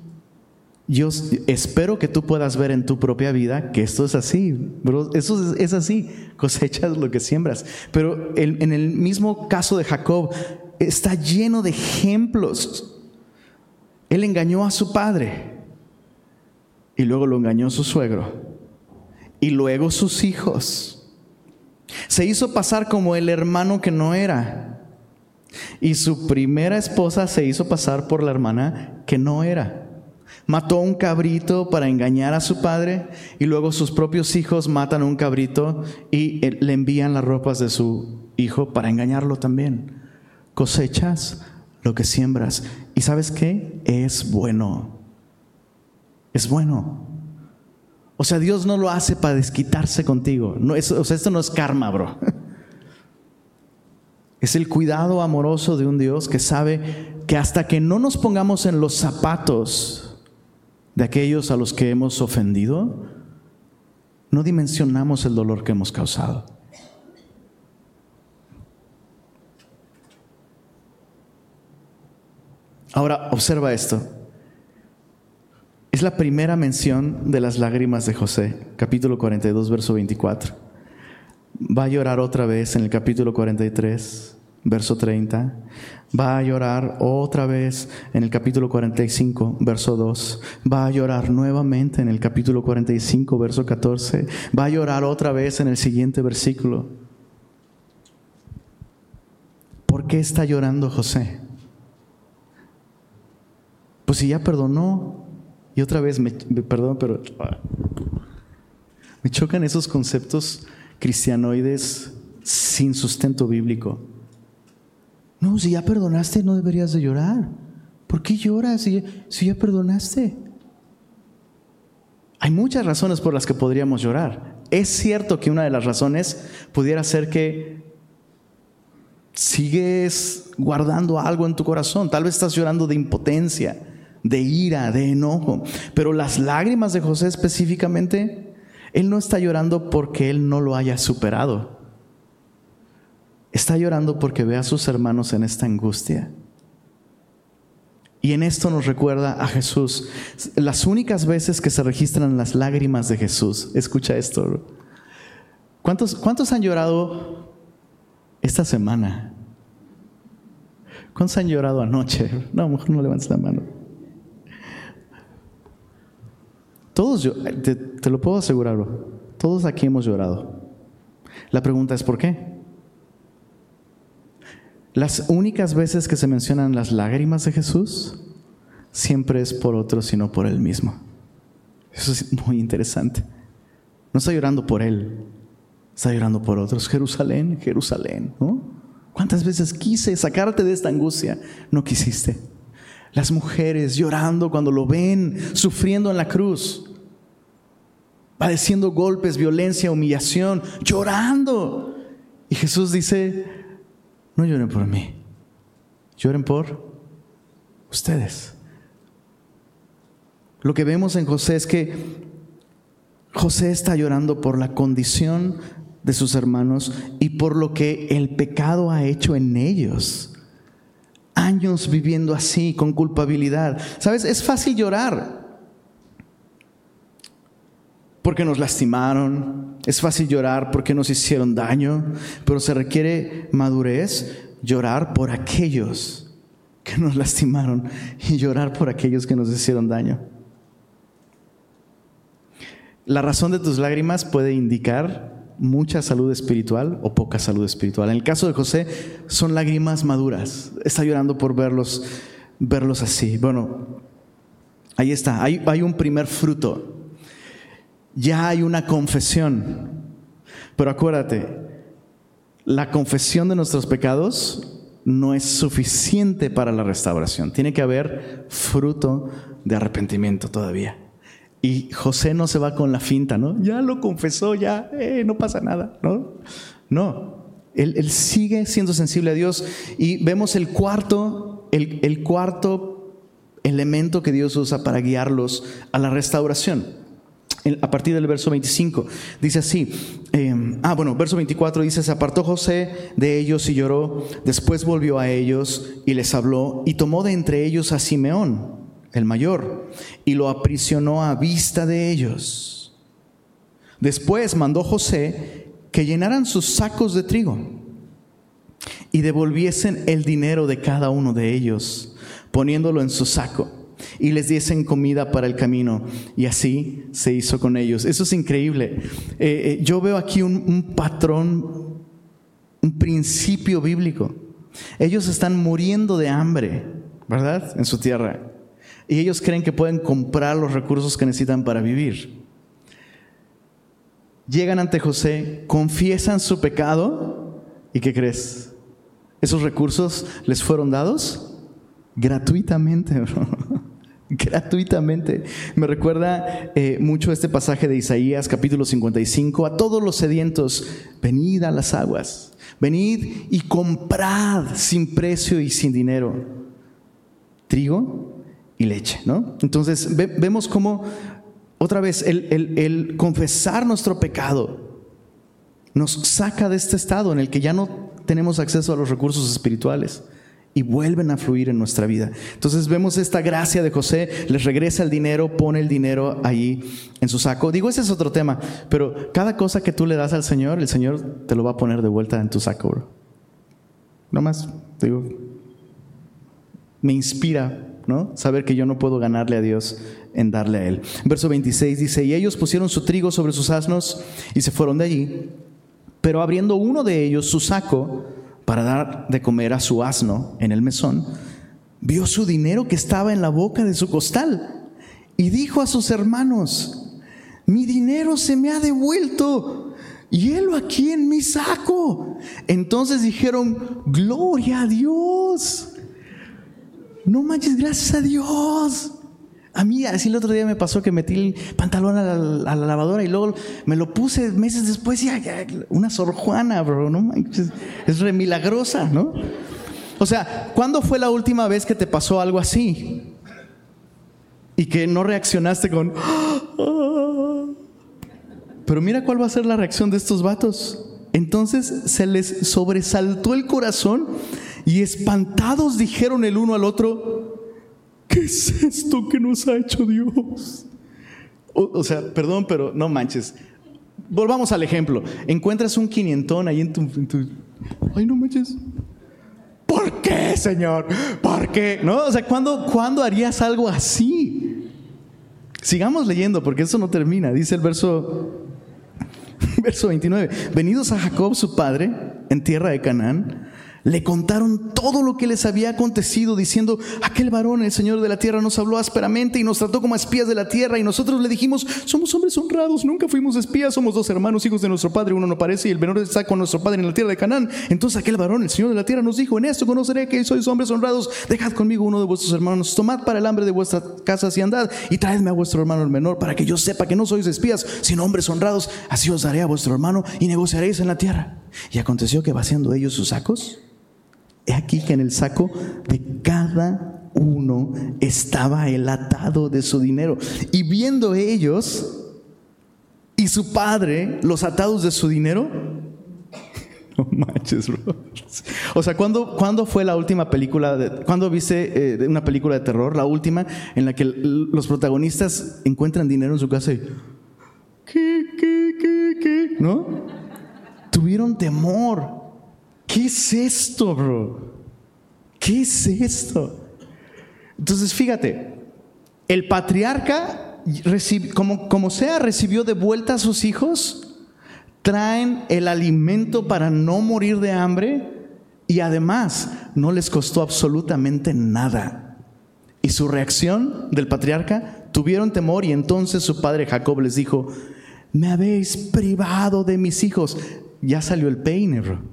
yo espero que tú puedas ver en tu propia vida que esto es así, bro. Eso es, así, cosechas lo que siembras. Pero en el mismo caso de Jacob, está lleno de ejemplos. Él engañó a su padre y luego lo engañó su suegro y luego sus hijos se hizo pasar como el hermano que no era. Y su primera esposa se hizo pasar por la hermana que no era. Mató un cabrito para engañar a su padre y luego sus propios hijos matan un cabrito y le envían las ropas de su hijo para engañarlo también. Cosechas lo que siembras. ¿Y sabes qué? Es bueno. Es bueno. O sea, Dios no lo hace para desquitarse contigo. No, o sea, esto no es karma, bro. Es el cuidado amoroso de un Dios que sabe que hasta que no nos pongamos en los zapatos de aquellos a los que hemos ofendido, no dimensionamos el dolor que hemos causado. Ahora, observa esto. Es la primera mención de las lágrimas de José, capítulo 42, verso 24. Va a llorar otra vez en el capítulo 43, verso 30. Va a llorar otra vez en el capítulo 45, verso 2. Va a llorar nuevamente en el capítulo 45, verso 14. Va a llorar otra vez en el siguiente versículo. ¿Por qué está llorando José? Pues si ya perdonó, y otra vez me, perdón, pero me chocan esos conceptos cristianoides sin sustento bíblico. No, si ya perdonaste, no deberías de llorar. ¿Por qué lloras si, si ya perdonaste? Hay muchas razones por las que podríamos llorar. Es cierto que una de las razones pudiera ser que sigues guardando algo en tu corazón. Tal vez estás llorando de impotencia, de ira, de enojo. Pero las lágrimas de José específicamente, él no está llorando porque él no lo haya superado. Está llorando porque ve a sus hermanos en esta angustia. Y en esto nos recuerda a Jesús. Las únicas veces que se registran las lágrimas de Jesús, escucha esto. ¿Cuántos, cuántos han llorado esta semana? ¿Cuántos han llorado anoche? No, mejor no levantes la mano. Todos, te, te lo puedo asegurar, todos aquí hemos llorado. La pregunta es ¿por qué? Las únicas veces que se mencionan las lágrimas de Jesús siempre es por otros, sino por Él mismo. Eso es muy interesante. No está llorando por Él, está llorando por otros. Jerusalén, Jerusalén, ¿Cuántas veces quise sacarte de esta angustia? No quisiste. Las mujeres llorando cuando lo ven, sufriendo en la cruz, padeciendo golpes, violencia, humillación, llorando. Y Jesús dice, no lloren por mí, lloren por ustedes. Lo que vemos en José es que José está llorando por la condición de sus hermanos y por lo que el pecado ha hecho en ellos. Años viviendo así, con culpabilidad. ¿Sabes? Es fácil llorar porque nos lastimaron, es fácil llorar porque nos hicieron daño, pero se requiere madurez, llorar por aquellos que nos lastimaron y llorar por aquellos que nos hicieron daño. La razón de tus lágrimas puede indicar mucha salud espiritual o poca salud espiritual. En el caso de José son lágrimas maduras. Está llorando por verlos, verlos así. Bueno, ahí está. Hay, hay un primer fruto ya hay una confesión. Pero acuérdate, la confesión de nuestros pecados no es suficiente para la restauración. Tiene que haber fruto de arrepentimiento todavía. Y José no se va con la finta, ¿no? Ya lo confesó, ya, eh, no pasa nada, ¿no? No, él, sigue siendo sensible a Dios. Y vemos el cuarto, el cuarto elemento que Dios usa para guiarlos a la restauración a partir del verso 25. Dice así, em, ah bueno, verso 24 dice, se apartó José de ellos y lloró, después volvió a ellos y les habló y tomó de entre ellos a Simeón, el mayor, y lo aprisionó a vista de ellos. Después mandó José que llenaran sus sacos de trigo y devolviesen el dinero de cada uno de ellos, poniéndolo en su saco y les diesen comida para el camino. Y así se hizo con ellos. Eso es increíble. Eh, eh, yo veo aquí un, un patrón, un principio bíblico. Ellos están muriendo de hambre, ¿verdad? En su tierra. Y ellos creen que pueden comprar los recursos que necesitan para vivir. Llegan ante José, confiesan su pecado y ¿qué crees? Esos recursos les fueron dados gratuitamente. Gratuitamente. Me recuerda eh, mucho este pasaje de Isaías capítulo 55, a todos los sedientos, venid a las aguas, venid y comprad sin precio y sin dinero trigo y leche, ¿no? Entonces vemos cómo otra vez el, confesar nuestro pecado nos saca de este estado en el que ya no tenemos acceso a los recursos espirituales y vuelven a fluir en nuestra vida. Entonces vemos esta gracia de José, les regresa el dinero, pone el dinero ahí en su saco. Digo, ese es otro tema, pero cada cosa que tú le das al Señor, el Señor te lo va a poner de vuelta en tu saco. Nomás, digo, me inspira, ¿no? Saber que yo no puedo ganarle a Dios en darle a Él. Verso 26 dice, y ellos pusieron su trigo sobre sus asnos y se fueron de allí, pero abriendo uno de ellos su saco para dar de comer a su asno en el mesón, vio su dinero que estaba en la boca de su costal y dijo a sus hermanos, mi dinero se me ha devuelto hielo aquí en mi saco. Entonces dijeron, gloria a Dios. No manches, gracias a Dios. A mí así el otro día me pasó que metí el pantalón a la, lavadora y luego me lo puse meses después y una sorjuana, bro, no manches, es re milagrosa, ¿no? O sea, ¿cuándo fue la última vez que te pasó algo así? Y que no reaccionaste con... Pero mira cuál va a ser la reacción de estos vatos. Entonces se les sobresaltó el corazón y espantados dijeron el uno al otro, ¿qué es esto que nos ha hecho Dios? O, sea, perdón, pero no manches. Volvamos al ejemplo. Encuentras un quinientón ahí en tu, Ay, no manches. ¿Por qué, Señor? ¿Por qué? ¿No? O sea, ¿cuándo, ¿cuándo harías algo así? Sigamos leyendo porque eso no termina. Dice el verso Verso 29. Venidos a Jacob, su padre, en tierra de Canaán, le contaron todo lo que les había acontecido, diciendo, aquel varón, el Señor de la tierra, nos habló ásperamente y nos trató como espías de la tierra, y nosotros le dijimos, somos hombres honrados, nunca fuimos espías, somos dos hermanos, hijos de nuestro padre, uno no parece, y el menor está con nuestro padre en la tierra de Canaán. Entonces aquel varón, el Señor de la tierra, nos dijo, en esto conoceré que sois hombres honrados, dejad conmigo uno de vuestros hermanos, tomad para el hambre de vuestras casas y andad, y traedme a vuestro hermano el menor, para que yo sepa que no sois espías, sino hombres honrados, así os daré a vuestro hermano, y negociaréis en la tierra. Y aconteció que vaciando ellos sus sacos, He aquí que en el saco de cada uno estaba el atado de su dinero. Y viendo ellos y su padre los atados de su dinero, no manches, bro. O sea, ¿cuándo, ¿cuándo, fue la última película? De, ¿Cuándo viste eh, una película de terror? La última en la que los protagonistas encuentran dinero en su casa y. ¿Qué, qué, qué, qué? ¿No? Tuvieron temor. ¿Qué es esto, bro? ¿Qué es esto? Entonces, fíjate, el patriarca, como, como sea, recibió de vuelta a sus hijos, traen el alimento para no morir de hambre y además no les costó absolutamente nada. Y su reacción del patriarca, tuvieron temor y entonces su padre Jacob les dijo, me habéis privado de mis hijos. Ya salió el peine, bro.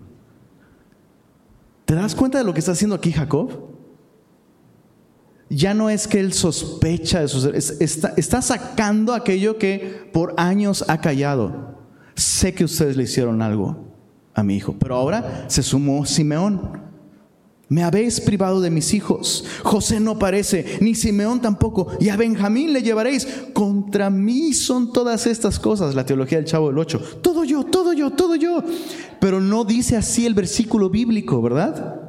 ¿Te das cuenta de lo que está haciendo aquí Jacob? Ya no es que él sospecha de sus está, está sacando aquello que por años ha callado. Sé que ustedes le hicieron algo a mi hijo, pero ahora se sumó Simeón. Me habéis privado de mis hijos. José no parece, ni Simeón tampoco. Y a Benjamín le llevaréis. Contra mí son todas estas cosas. La teología del Chavo del Ocho. Todo yo, todo yo, todo yo pero no dice así el versículo bíblico, ¿verdad?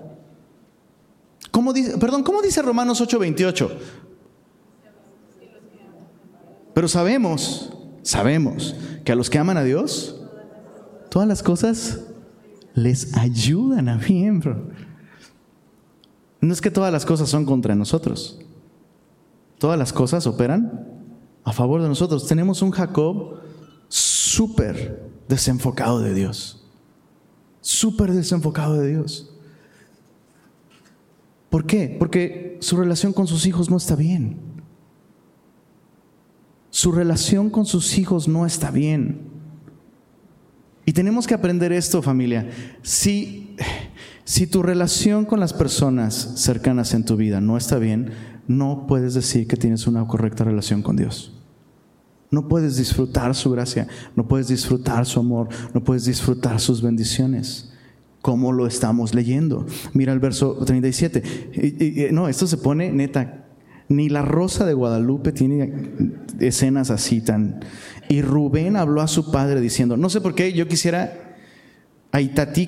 ¿Cómo dice, perdón, ¿cómo dice Romanos 8:28? Pero sabemos, sabemos que a los que aman a Dios, todas las cosas les ayudan a bien. No es que todas las cosas son contra nosotros. Todas las cosas operan a favor de nosotros. Tenemos un Jacob súper desenfocado de Dios súper desenfocado de Dios. ¿Por qué? Porque su relación con sus hijos no está bien. Su relación con sus hijos no está bien. Y tenemos que aprender esto, familia. Si, si tu relación con las personas cercanas en tu vida no está bien, no puedes decir que tienes una correcta relación con Dios. No puedes disfrutar su gracia, no puedes disfrutar su amor, no puedes disfrutar sus bendiciones. Como lo estamos leyendo. Mira el verso 37. no, esto se pone neta. Ni la rosa de Guadalupe tiene escenas así tan... Y Rubén habló a su padre diciendo, no sé por qué, yo quisiera a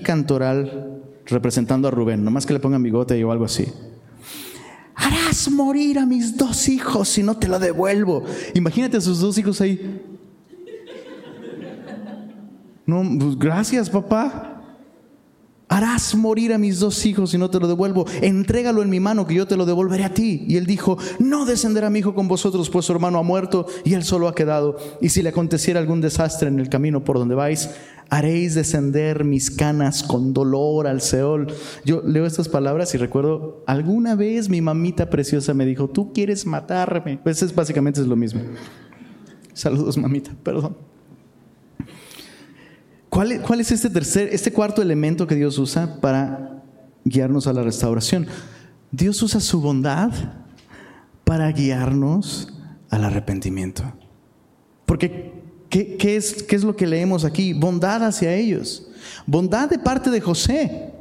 Cantoral representando a Rubén, nomás que le pongan bigote o algo así harás morir a mis dos hijos si no te lo devuelvo. Imagínate a sus dos hijos ahí. No, pues gracias, papá. Harás morir a mis dos hijos y no te lo devuelvo. Entrégalo en mi mano que yo te lo devolveré a ti. Y él dijo, no descenderá mi hijo con vosotros, pues su hermano ha muerto y él solo ha quedado. Y si le aconteciera algún desastre en el camino por donde vais, haréis descender mis canas con dolor al Seol. Yo leo estas palabras y recuerdo, alguna vez mi mamita preciosa me dijo, tú quieres matarme. Pues es, básicamente es lo mismo. Saludos, mamita, perdón. ¿Cuál, ¿Cuál, es este este cuarto elemento que Dios usa para guiarnos a la restauración? Dios usa su bondad para guiarnos al arrepentimiento. Porque, ¿qué, es, ¿qué es lo que leemos aquí? Bondad hacia ellos. Bondad de parte de José,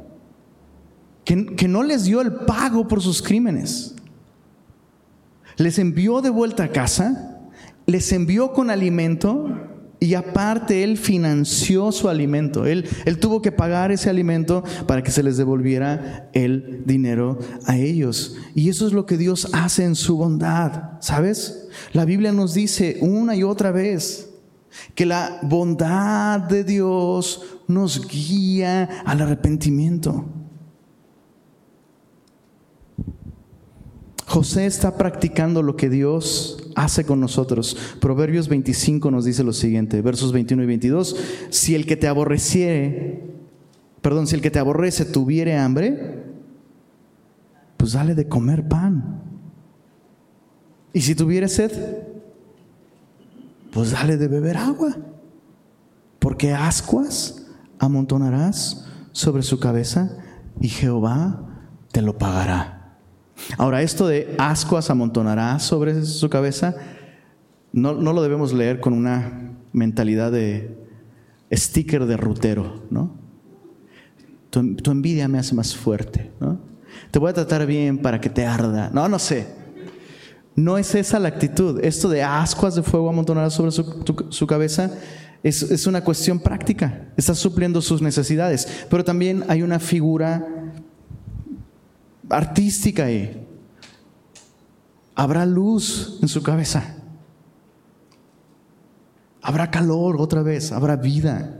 que no les dio el pago por sus crímenes. Les envió de vuelta a casa, les envió con alimento y aparte Él financió su alimento. Él, él, tuvo que pagar ese alimento para que se les devolviera el dinero a ellos. Y eso es lo que Dios hace en su bondad. ¿Sabes? La Biblia nos dice una y otra vez que la bondad de Dios nos guía al arrepentimiento. José está practicando lo que Dios hace con nosotros. Proverbios 25 nos dice lo siguiente, versos 21 y 22, si el que te aborreciere, perdón, si el que te aborrece tuviere hambre, pues dale de comer pan. Y si tuviere sed, pues dale de beber agua, porque ascuas amontonarás sobre su cabeza y Jehová te lo pagará. Ahora, esto de ascuas amontonará sobre su cabeza, no, no, lo debemos leer con una mentalidad de sticker de rutero, ¿no? Tu, tu, envidia me hace más fuerte, ¿no? Te voy a tratar bien para que te arda. No, no sé. No es esa la actitud. Esto de ascuas de fuego amontonará sobre su, su cabeza es, es una cuestión práctica. Está supliendo sus necesidades. Pero también hay una figura artística ahí. Habrá luz en su cabeza. Habrá calor otra vez, habrá vida.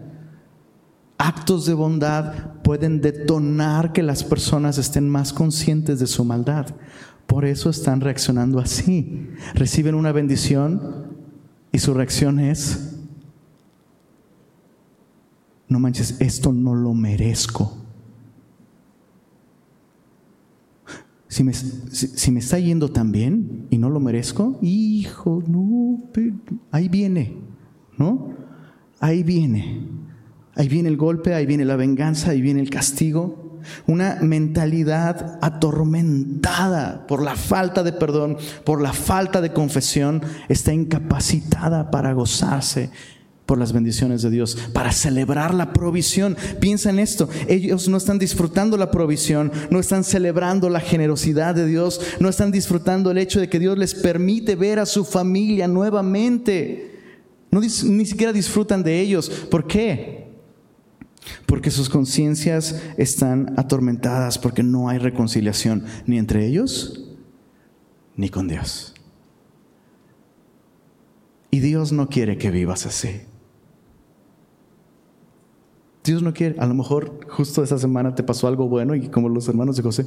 Actos de bondad pueden detonar que las personas estén más conscientes de su maldad. Por eso están reaccionando así. Reciben una bendición y su reacción es, no manches, esto no lo merezco. Si me, si, me, está yendo tan bien y no lo merezco, hijo, no, ahí viene, ¿no? Ahí viene. Ahí viene el golpe, ahí viene la venganza, ahí viene el castigo. Una mentalidad atormentada por la falta de perdón, por la falta de confesión, está incapacitada para gozarse por las bendiciones de Dios, para celebrar la provisión. Piensa en esto, ellos no están disfrutando la provisión, no están celebrando la generosidad de Dios, no están disfrutando el hecho de que Dios les permite ver a su familia nuevamente. Ni siquiera disfrutan de ellos. ¿Por qué? Porque sus conciencias están atormentadas, porque no hay reconciliación ni entre ellos ni con Dios. Y Dios no quiere que vivas así. Dios no quiere. A lo mejor justo esa semana te pasó algo bueno y como los hermanos de José,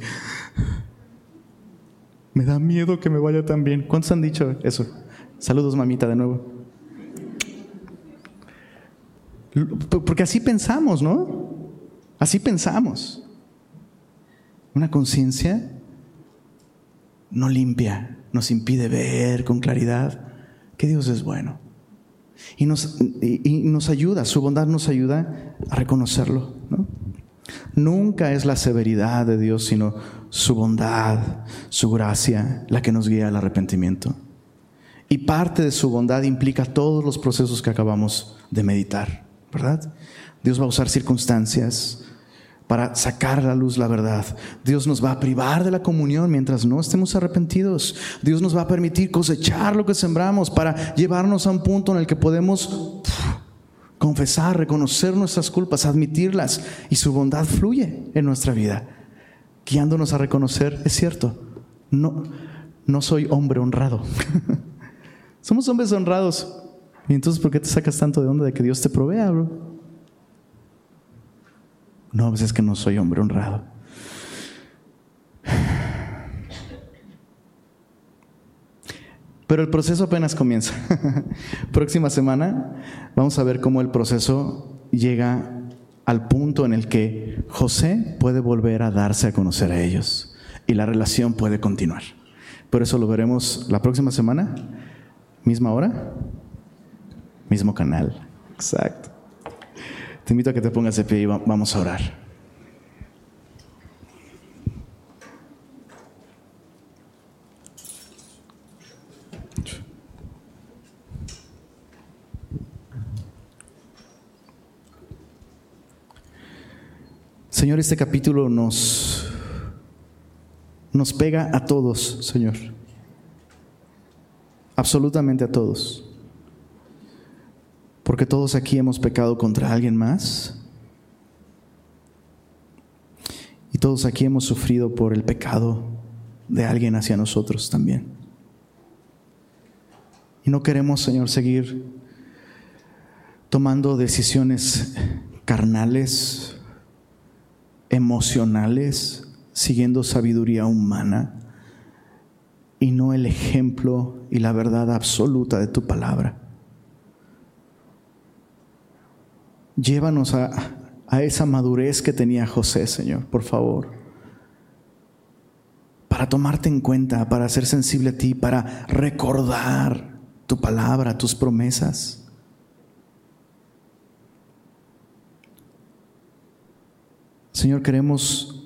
me da miedo que me vaya tan bien. ¿Cuántos han dicho eso? Saludos, mamita, de nuevo. Porque así pensamos, ¿no? Así pensamos. Una conciencia no limpia, nos impide ver con claridad que Dios es bueno. Y nos, y, nos ayuda, su bondad nos ayuda a reconocerlo. ¿no? Nunca es la severidad de Dios, sino su bondad, su gracia, la que nos guía al arrepentimiento. Y parte de su bondad implica todos los procesos que acabamos de meditar, ¿verdad? Dios va a usar circunstancias, para sacar a la luz la verdad. Dios nos va a privar de la comunión mientras no estemos arrepentidos. Dios nos va a permitir cosechar lo que sembramos para llevarnos a un punto en el que podemos confesar, reconocer nuestras culpas, admitirlas y su bondad fluye en nuestra vida, guiándonos a reconocer, es cierto, no, no soy hombre honrado. Somos hombres honrados. ¿Y entonces por qué te sacas tanto de onda de que Dios te provea, bro? No, pues es que no soy hombre honrado. Pero el proceso apenas comienza. Próxima semana vamos a ver cómo el proceso llega al punto en el que José puede volver a darse a conocer a ellos y la relación puede continuar. Por eso lo veremos la próxima semana, misma hora, mismo canal. Exacto. Te invito a que te pongas de pie y vamos a orar. Señor, este capítulo nos, nos pega a todos, Señor. Absolutamente a todos. Porque todos aquí hemos pecado contra alguien más. Y todos aquí hemos sufrido por el pecado de alguien hacia nosotros también. Y no queremos, Señor, seguir tomando decisiones carnales emocionales, siguiendo sabiduría humana y no el ejemplo y la verdad absoluta de tu palabra. Llévanos a, a esa madurez que tenía José, Señor, por favor, para tomarte en cuenta, para ser sensible a ti, para recordar tu palabra, tus promesas. Señor, queremos,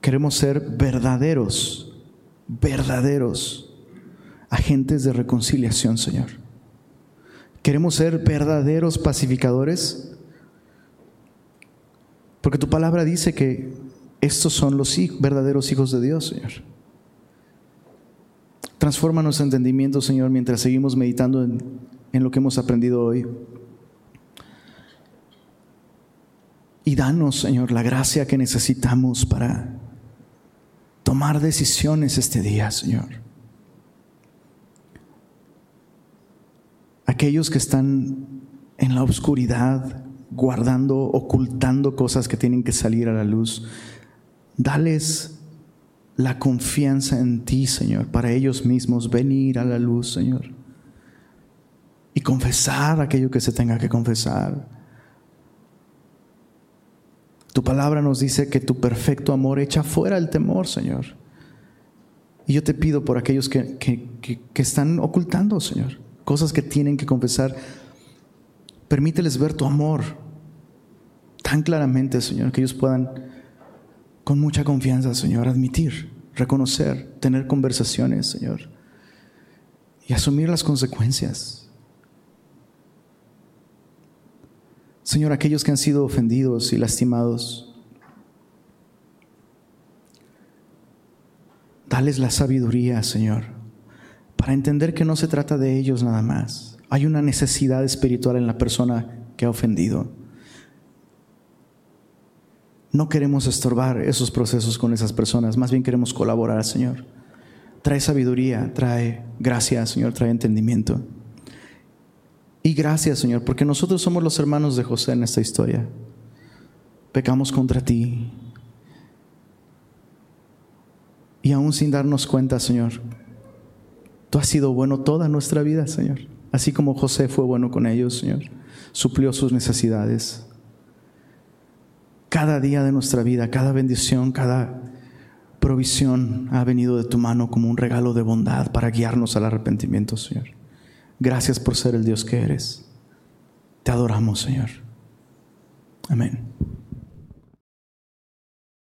queremos ser verdaderos, verdaderos agentes de reconciliación, Señor. Queremos ser verdaderos pacificadores, porque tu palabra dice que estos son los verdaderos hijos de Dios, Señor. Transforma nuestro entendimiento, Señor, mientras seguimos meditando en, en lo que hemos aprendido hoy. Y danos, Señor, la gracia que necesitamos para tomar decisiones este día, Señor. Aquellos que están en la oscuridad, guardando, ocultando cosas que tienen que salir a la luz, dales la confianza en ti, Señor, para ellos mismos venir a la luz, Señor, y confesar aquello que se tenga que confesar tu palabra nos dice que tu perfecto amor echa fuera el temor, Señor. Y yo te pido por aquellos que, que, están ocultando, Señor, cosas que tienen que confesar. Permíteles ver tu amor tan claramente, Señor, que ellos puedan con mucha confianza, Señor, admitir, reconocer, tener conversaciones, Señor, y asumir las consecuencias. Señor, aquellos que han sido ofendidos y lastimados, dales la sabiduría, Señor, para entender que no se trata de ellos nada más. Hay una necesidad espiritual en la persona que ha ofendido. No queremos estorbar esos procesos con esas personas, más bien queremos colaborar, Señor. Trae sabiduría, trae gracia, Señor, trae entendimiento. Y gracias, Señor, porque nosotros somos los hermanos de José en esta historia. Pecamos contra ti. Y aún sin darnos cuenta, Señor, tú has sido bueno toda nuestra vida, Señor. Así como José fue bueno con ellos, Señor. Suplió sus necesidades. Cada día de nuestra vida, cada bendición, cada provisión ha venido de tu mano como un regalo de bondad para guiarnos al arrepentimiento, Señor. Gracias por ser el Dios que eres. Te adoramos, Señor. Amén.